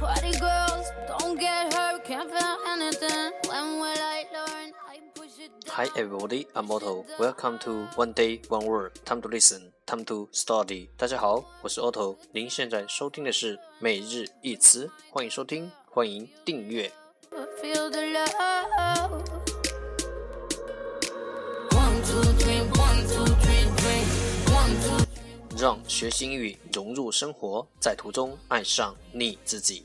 Party girls, don't get hurt, can't feel anything. When will I learn? I push it down. Hi everybody, I'm Otto. Welcome to One Day One Word. Time to listen, time to study. 大家好，我是 Otto。您现在收听的是每日一词，欢迎收听，欢迎订阅。Feel the love. One, two, three, one, two, three, three. One, two, 让学习英语融入生活，在途中爱上你自己。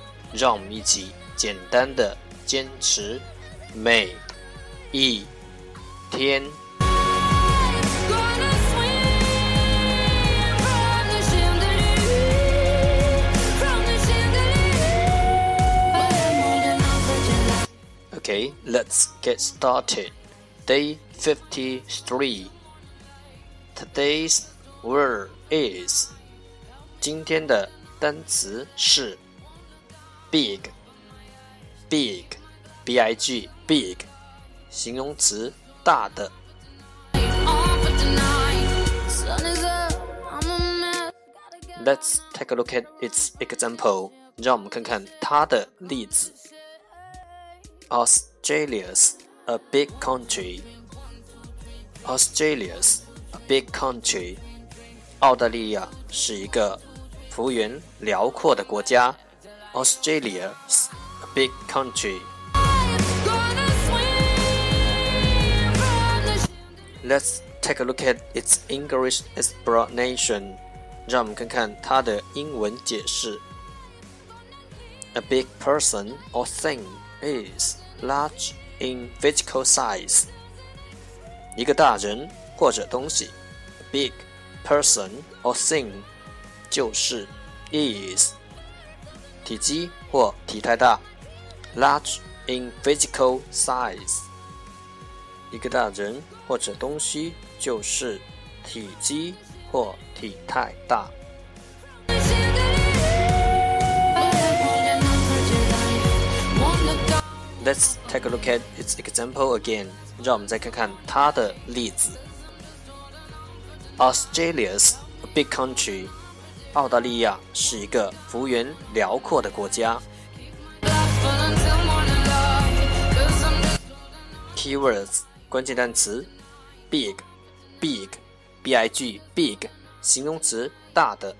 让我们一起简单的坚持每一天。 Gonna swim from the chandelier, from the chandelier. But I'm holding on for July. Okay, let's get started. Day 53. Today's word is 今天的单词是 big, big, b-i-g, big，形容词大的。 On for tonight. Sun is up, I'm a mess. Gotta get Let's take a look at its example. 让我们看看它的例子。Australia's a big country. Australia's a big country. 澳大利亚是一个幅员辽阔的国家。 Australia's a big country. gonna swim from the Let's take a look at its English explanation. 让我们看看它的英文解释。A big person or thing is large in physical size. 一个大人或者东西，a big person or thing 就是 is 体积或体态大，large in physical size。一个大人或者东西就是体积或体态大。 Let's take a look at its example again. 让我们再看看它的例子。Australia's a big country. 澳大利亚是一个幅员辽阔的国家。Keywords 关键单词：big, big, b-i-g, big，形容词大的。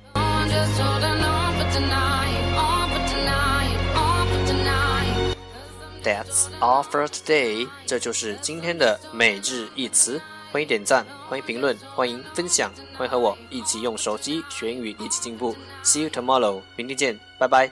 That's all for today。这就是今天的每日一词。欢迎点赞，欢迎评论，欢迎分享，欢迎和我一起用手机学英语，一起进步。See you tomorrow，明天见，拜拜。